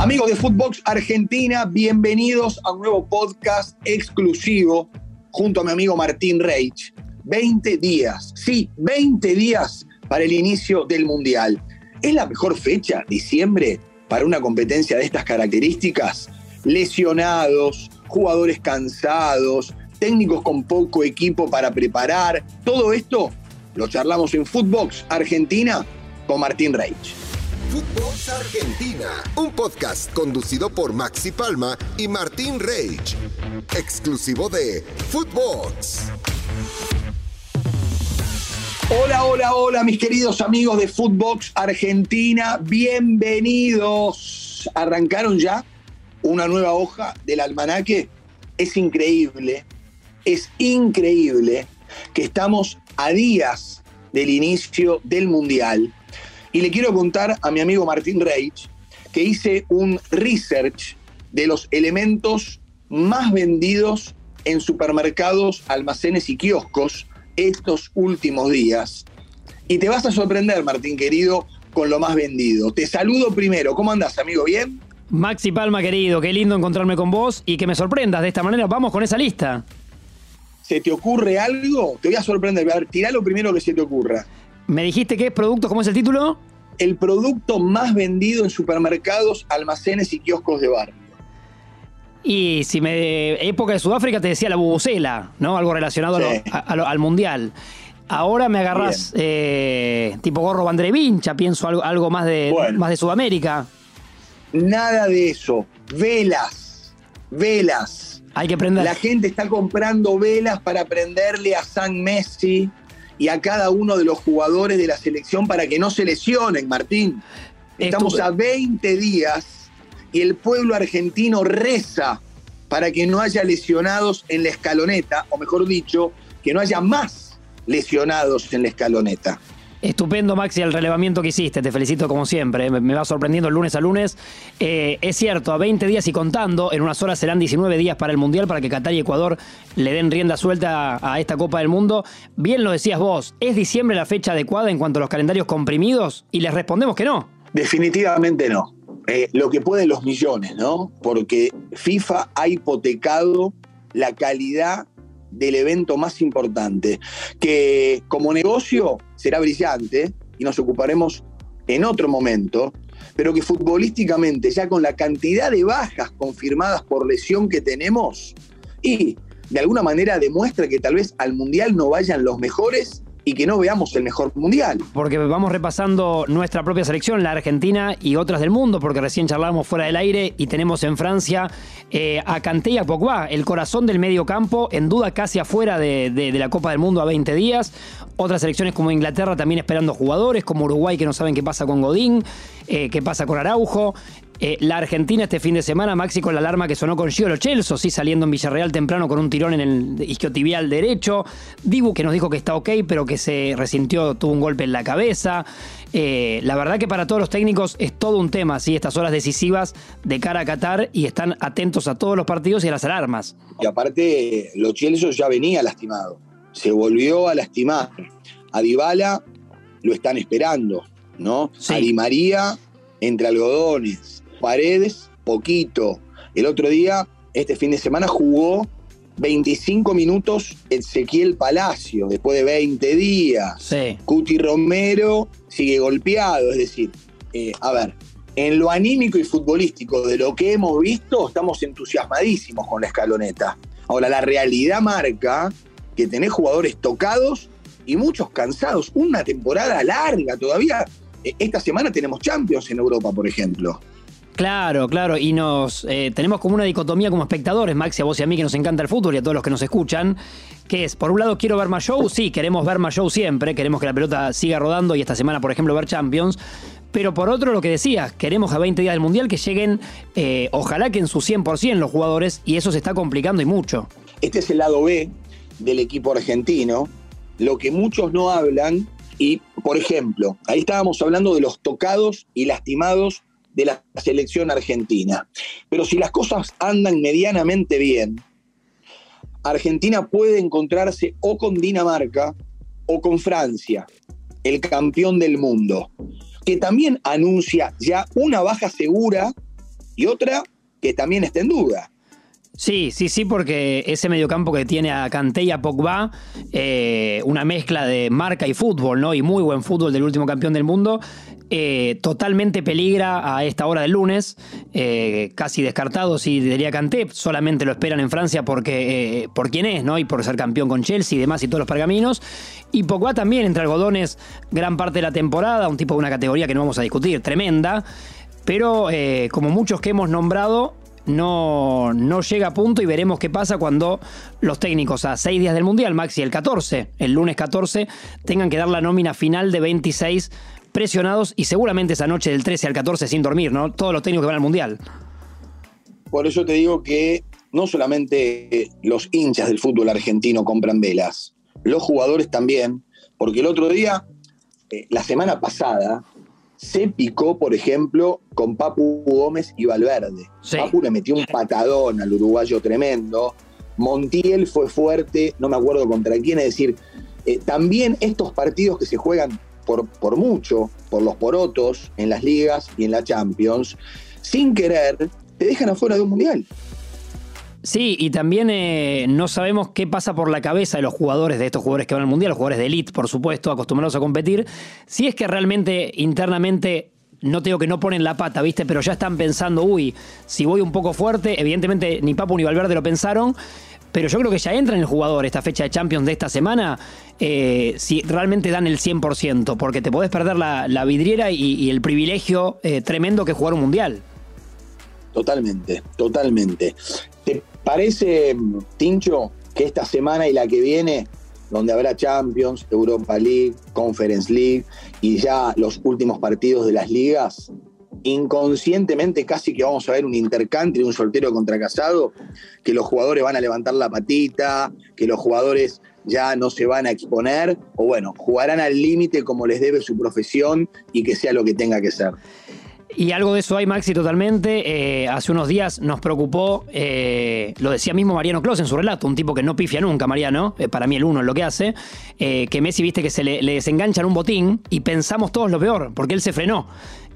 Amigos de Footbox Argentina, bienvenidos a un nuevo podcast exclusivo junto a mi amigo Martín Reich. 20 días, sí, 20 días para el inicio del Mundial. ¿Es la mejor fecha, diciembre, para una competencia de estas características? Lesionados, jugadores cansados, técnicos con poco equipo para preparar. Todo esto lo charlamos en Footbox Argentina con Martín Reich. Footbox Argentina, un podcast conducido por Maxi Palma y Martín Reich, exclusivo de Footbox. Hola, hola, hola, mis queridos amigos de Footbox Argentina, bienvenidos. ¿Arrancaron ya una nueva hoja del almanaque? Es increíble, es increíble que estamos a días del inicio del Mundial y le quiero contar a mi amigo Martín Reich que hice un research de los elementos más vendidos en supermercados, almacenes y kioscos estos últimos días. Y te vas a sorprender, Martín querido, con lo más vendido. Te saludo primero. ¿Cómo andás, amigo? ¿Bien? Maxi Palma, querido, qué lindo encontrarme con vos y que me sorprendas de esta manera. Vamos con esa lista. ¿Se te ocurre algo? Te voy a sorprender. A ver, tirá lo primero que se te ocurra. ¿Me dijiste qué es producto? ¿Cómo es el título? El producto más vendido en supermercados, almacenes y kioscos de barrio. Y si me. Época de Sudáfrica te decía la bubucela, ¿no? Algo relacionado al mundial. Ahora me agarras eh, tipo gorro bandrevincha, pienso algo, algo más, de, más de Sudamérica. Nada de eso. Velas. Velas. Hay que prender. La gente está comprando velas para prenderle a San Messi y a cada uno de los jugadores de la selección para que no se lesionen, Martín. Estamos a 20 días y el pueblo argentino reza para que no haya lesionados en la escaloneta, o mejor dicho, que no haya más lesionados en la escaloneta. Estupendo, Maxi, el relevamiento que hiciste. Te felicito como siempre. Eh, me va sorprendiendo el lunes a lunes. Eh, es cierto, a 20 días y contando, en unas horas serán 19 días para el Mundial, para que Qatar y Ecuador le den rienda suelta a esta Copa del Mundo. Bien lo decías vos, ¿es diciembre la fecha adecuada en cuanto a los calendarios comprimidos? Y les respondemos que no. Definitivamente no. Eh, lo que pueden los millones, ¿no? Porque FIFA ha hipotecado la calidad del evento más importante, que como negocio será brillante y nos ocuparemos en otro momento, pero que futbolísticamente, ya con la cantidad de bajas confirmadas por lesión que tenemos, y de alguna manera demuestra que tal vez al Mundial no vayan los mejores y que no veamos el mejor mundial. Porque vamos repasando nuestra propia selección, la Argentina y otras del mundo, porque recién charlamos fuera del aire y tenemos en Francia eh, a Kanté y a Pogba, el corazón del medio campo, en duda casi afuera de, la Copa del Mundo a 20 días. Otras selecciones como Inglaterra también esperando jugadores, como Uruguay que no saben qué pasa con Godín, eh, qué pasa con Araujo. Eh, la Argentina este fin de semana, Maxi con la alarma que sonó con Giolo Chelso, sí, saliendo en Villarreal temprano con un tirón en el isquiotibial derecho. Dibu que nos dijo que está ok, pero que se resintió, tuvo un golpe en la cabeza. Eh, la verdad que para todos los técnicos es todo un tema, ¿sí? estas horas decisivas de cara a Qatar y están atentos a todos los partidos y a las alarmas. Y aparte, Lo Chelso ya venía lastimado, se volvió a lastimar. A Dybala lo están esperando, ¿no? A Di María entre algodones. Paredes, poquito. El otro día, este fin de semana, jugó 25 minutos Ezequiel Palacio, después de 20 días. Sí. Cuti Romero sigue golpeado, es decir, eh, a ver, en lo anímico y futbolístico de lo que hemos visto, estamos entusiasmadísimos con la escaloneta. Ahora, la realidad marca que tenés jugadores tocados y muchos cansados. Una temporada larga todavía. Eh, esta semana tenemos Champions en Europa, por ejemplo. Claro, claro, y nos eh, tenemos como una dicotomía como espectadores, Maxi, a vos y a mí que nos encanta el fútbol y a todos los que nos escuchan, que es, por un lado quiero ver más show, sí, queremos ver más show siempre, queremos que la pelota siga rodando y esta semana, por ejemplo, ver Champions, pero por otro, lo que decías, queremos a 20 días del Mundial que lleguen, eh, ojalá que en su 100% los jugadores, y eso se está complicando y mucho. Este es el lado B del equipo argentino, lo que muchos no hablan, y por ejemplo, ahí estábamos hablando de los tocados y lastimados de la selección argentina. Pero si las cosas andan medianamente bien, Argentina puede encontrarse o con Dinamarca o con Francia, el campeón del mundo, que también anuncia ya una baja segura y otra que también está en duda. Sí, sí, sí, porque ese mediocampo que tiene a Kanté y a Pogba, eh, una mezcla de marca y fútbol, ¿no? Y muy buen fútbol del último campeón del mundo, eh, totalmente peligra a esta hora del lunes, eh, casi descartado, si diría Kanté, solamente lo esperan en Francia porque por quién es, ¿no? Y por ser campeón con Chelsea y demás y todos los pergaminos. Y Pogba también entre algodones gran parte de la temporada, un tipo de una categoría que no vamos a discutir, tremenda. Pero como muchos que hemos nombrado, no, no llega a punto y veremos qué pasa cuando los técnicos a seis días del Mundial, Maxi, el 14, el lunes 14, tengan que dar la nómina final de 26 presionados y seguramente esa noche del 13 al 14 sin dormir, ¿no? Todos los técnicos que van al Mundial. Por eso te digo que no solamente los hinchas del fútbol argentino compran velas, los jugadores también, porque el otro día, eh, la semana pasada, se picó, por ejemplo, con Papu Gómez y Valverde. Papu le metió un patadón al uruguayo tremendo. Montiel fue fuerte, no me acuerdo contra quién, es decir, eh, también estos partidos que se juegan por, por mucho, por los porotos, en las ligas y en la Champions, sin querer, te dejan afuera de un mundial. Sí, y también eh, no sabemos qué pasa por la cabeza de los jugadores, de estos jugadores que van al Mundial, los jugadores de elite, por supuesto, acostumbrados a competir, si es que realmente internamente no tengo que no ponen la pata, ¿viste? Pero ya están pensando, uy, si voy un poco fuerte, evidentemente ni Papu ni Valverde lo pensaron, pero yo creo que ya entra en el jugador esta fecha de Champions de esta semana, eh, si realmente dan el 100%, porque te podés perder la, vidriera y, el privilegio eh, tremendo que jugar un Mundial. Totalmente, totalmente. ¿Te parece, Tincho, que esta semana y la que viene, donde habrá Champions, Europa League, Conference League y ya los últimos partidos de las ligas, inconscientemente casi que vamos a ver un intercambio un soltero contra casado, que los jugadores van a levantar la patita, que los jugadores ya no se van a exponer, o bueno, jugarán al límite como les debe su profesión y que sea lo que tenga que ser. Y algo de eso hay, Maxi, totalmente. Eh, hace unos días nos preocupó, eh, lo decía mismo Mariano Clos en su relato, un tipo que no pifia nunca, Mariano, eh, para mí el uno es lo que hace, que Messi, viste, que se le, le desenganchan un botín y pensamos todos lo peor, porque él se frenó.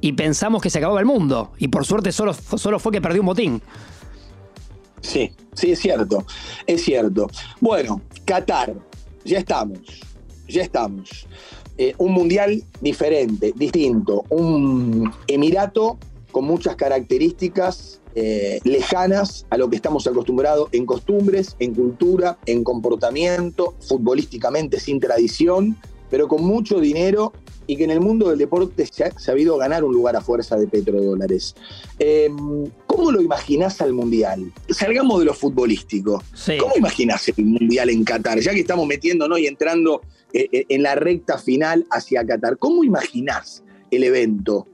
Y pensamos que se acababa el mundo. Y por suerte solo, solo fue que perdió un botín. Sí, sí, es cierto. Es cierto. Bueno, Qatar, ya estamos. Ya estamos. Eh, un mundial diferente, distinto, un Emirato con muchas características eh, lejanas a lo que estamos acostumbrados en costumbres, en cultura, en comportamiento, futbolísticamente sin tradición, pero con mucho dinero y que en el mundo del deporte se ha sabido ganar un lugar a fuerza de petrodólares. Em, ¿Cómo lo imaginás al Mundial? Salgamos de lo futbolístico. ¿Cómo imaginás el Mundial en Qatar? Ya que estamos metiéndonos y entrando en la recta final hacia Qatar, ¿cómo imaginás el evento?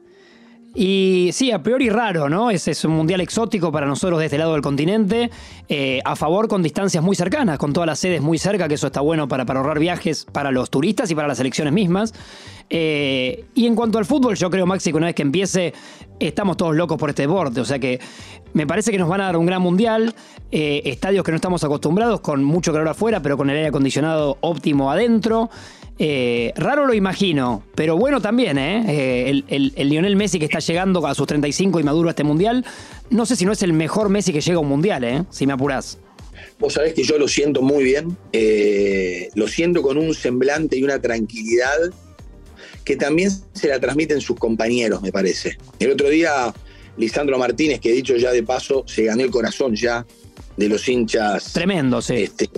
Y sí, a priori raro, ¿no? Es un mundial exótico para nosotros de este lado del continente, eh, a favor con distancias muy cercanas, con todas las sedes muy cerca, que eso está bueno para, para ahorrar viajes para los turistas y para las elecciones mismas. Eh, y en cuanto al fútbol, yo creo, Maxi, que una vez que empiece, estamos todos locos por este deporte. O sea que me parece que nos van a dar un gran mundial. Eh, estadios que no estamos acostumbrados, con mucho calor afuera, pero con el aire acondicionado óptimo adentro. Eh, raro lo imagino, pero bueno también, ¿eh? El, el, Lionel Messi que está llegando a sus 35 y maduro a este mundial, no sé si no es el mejor Messi que llega a un mundial, ¿eh? Si me apurás. Vos sabés que yo lo siento muy bien, lo siento con un semblante y una tranquilidad que también se la transmiten sus compañeros, me parece. El otro día, Lisandro Martínez, que he dicho ya de paso, se ganó el corazón ya de los hinchas. Tremendo, sí. Este,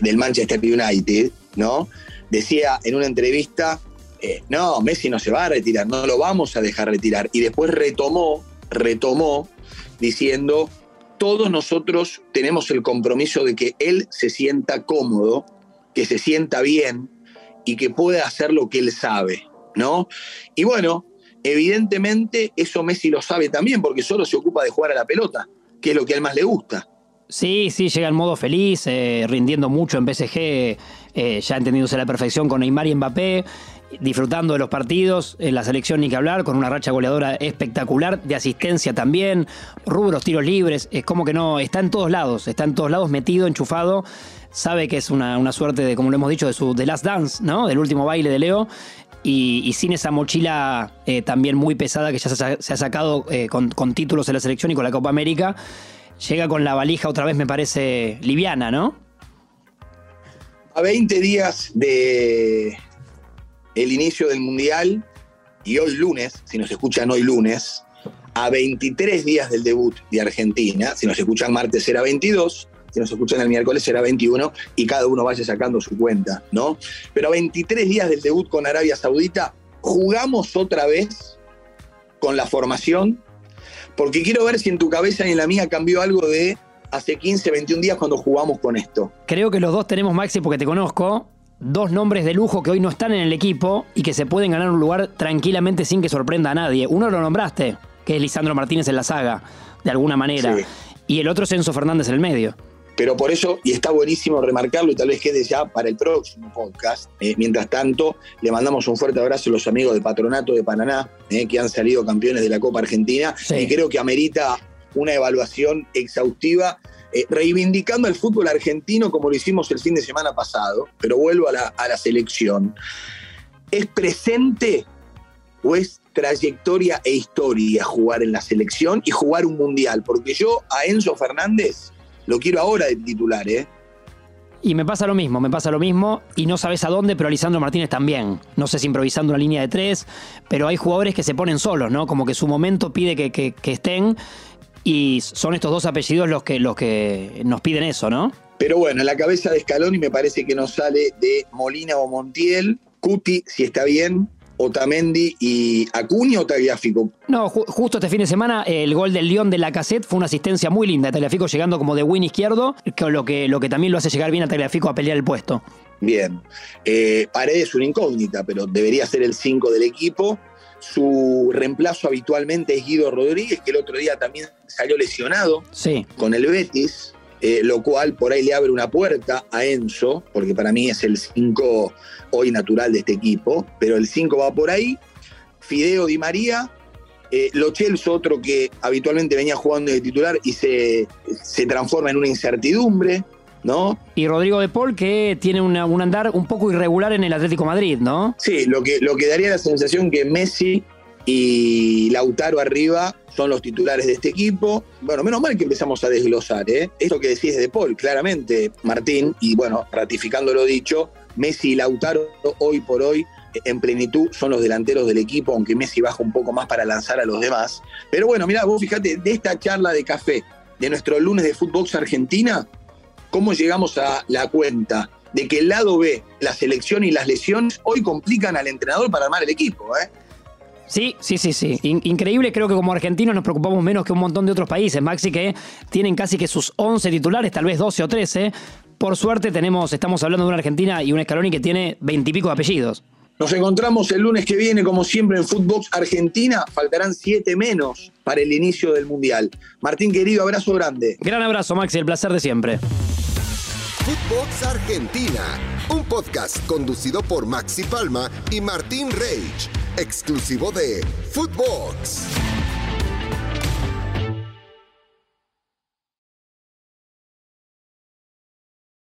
del Manchester United, ¿no? Decía en una entrevista, eh, no, Messi no se va a retirar, no lo vamos a dejar retirar. Y después retomó, retomó, diciendo, todos nosotros tenemos el compromiso de que él se sienta cómodo, que se sienta bien y que pueda hacer lo que él sabe. ¿no? Y bueno, evidentemente eso Messi lo sabe también, porque solo se ocupa de jugar a la pelota, que es lo que a él más le gusta. Sí, sí, llega en modo feliz, eh, rindiendo mucho en PSG, eh, ya entendiéndose a la perfección con Neymar y Mbappé, disfrutando de los partidos, en la selección ni que hablar, con una racha goleadora espectacular, de asistencia también, rubros, tiros libres, es como que no, está en todos lados, está en todos lados metido, enchufado, sabe que es una, suerte de, como lo hemos dicho, de su The Last Dance, ¿no? Del último baile de Leo. Y, sin esa mochila eh, también muy pesada que ya se, ha sacado con, con títulos en la selección y con la Copa América llega con la valija otra vez, me parece liviana, ¿no? A 20 días de el inicio del Mundial y hoy lunes, si nos escuchan hoy lunes, a 23 días del debut de Argentina, si nos escuchan martes será 22, si nos escuchan el miércoles será 21 y cada uno vaya sacando su cuenta, ¿no? Pero a 23 días del debut con Arabia Saudita, jugamos otra vez con la formación porque quiero ver si en tu cabeza y en la mía cambió algo de hace 15, 21 días cuando jugamos con esto. Creo que los dos tenemos, Maxi, porque te conozco, dos nombres de lujo que hoy no están en el equipo y que se pueden ganar un lugar tranquilamente sin que sorprenda a nadie. Uno lo nombraste, que es Lisandro Martínez en la saga, de alguna manera. Y el otro es Enzo Fernández en el medio. Pero por eso, y está buenísimo remarcarlo, y tal vez quede ya para el próximo podcast. Eh, mientras tanto, le mandamos un fuerte abrazo a los amigos de Patronato de Paraná, eh, que han salido campeones de la Copa Argentina, y creo que amerita una evaluación exhaustiva, eh, reivindicando el fútbol argentino como lo hicimos el fin de semana pasado, pero vuelvo a la, a la selección. ¿Es presente o es trayectoria e historia jugar en la selección y jugar un mundial? Porque yo a Enzo Fernández lo quiero ahora de titular, ¿eh? Y me pasa lo mismo, me pasa lo mismo, y no sabes a dónde, pero Lisandro Martínez también. No sé si improvisando una línea de tres, pero hay jugadores que se ponen solos, ¿no? Como que su momento pide que, estén, y son estos dos apellidos los que, los que nos piden eso, ¿no? Pero bueno, en la cabeza de Scaloni me parece que nos sale de Molina o Montiel, Cuti, si está bien, Otamendi y Acuña o Tagliafico? No, justo este fin de semana el gol del León de la cassette fue una asistencia muy linda. Tagliafico llegando como de win izquierdo, lo que, lo que también lo hace llegar bien a Tagliafico a pelear el puesto. Bien. Eh, Paredes es una incógnita, pero debería ser el 5 del equipo. Su reemplazo habitualmente es Guido Rodríguez, que el otro día también salió lesionado sí. con el Betis. Eh, lo cual por ahí le abre una puerta a Enzo, porque para mí es el 5 hoy natural de este equipo, pero el 5 va por ahí. Fideo Di María, eh, otro que habitualmente venía jugando de titular y se, se transforma en una incertidumbre, ¿no? Y Rodrigo de Paul, que tiene un andar un poco irregular en el Atlético Madrid, ¿no? Sí, lo que, lo que daría la sensación que Messi y Lautaro arriba son los titulares de este equipo. Bueno, menos mal que empezamos a desglosar, ¿eh? Esto que decís de Paul, claramente, Martín, y bueno, ratificando lo dicho, Messi y Lautaro hoy por hoy en plenitud son los delanteros del equipo, aunque Messi baja un poco más para lanzar a los demás. Pero bueno, mira, vos fíjate, de esta charla de café, de nuestro lunes de Footbox Argentina, ¿cómo llegamos a la cuenta de que el lado B, la selección y las lesiones, hoy complican al entrenador para armar el equipo? ¿eh? Sí, sí, sí, sí. increíble, creo que como argentinos nos preocupamos menos que un montón de otros países, Maxi, que tienen casi que sus 11 titulares, tal vez 12 o 13. Por suerte tenemos, estamos hablando de una Argentina y un Scaloni que tiene 20 y pico de apellidos. Nos encontramos el lunes que viene, como siempre, en Footbox Argentina. Faltarán siete menos para el inicio del Mundial. Martín, querido, abrazo grande. Gran abrazo, Maxi, el placer de siempre. Footbox Argentina, un podcast conducido por Maxi Palma y Martín Reich exclusivo de Footbox.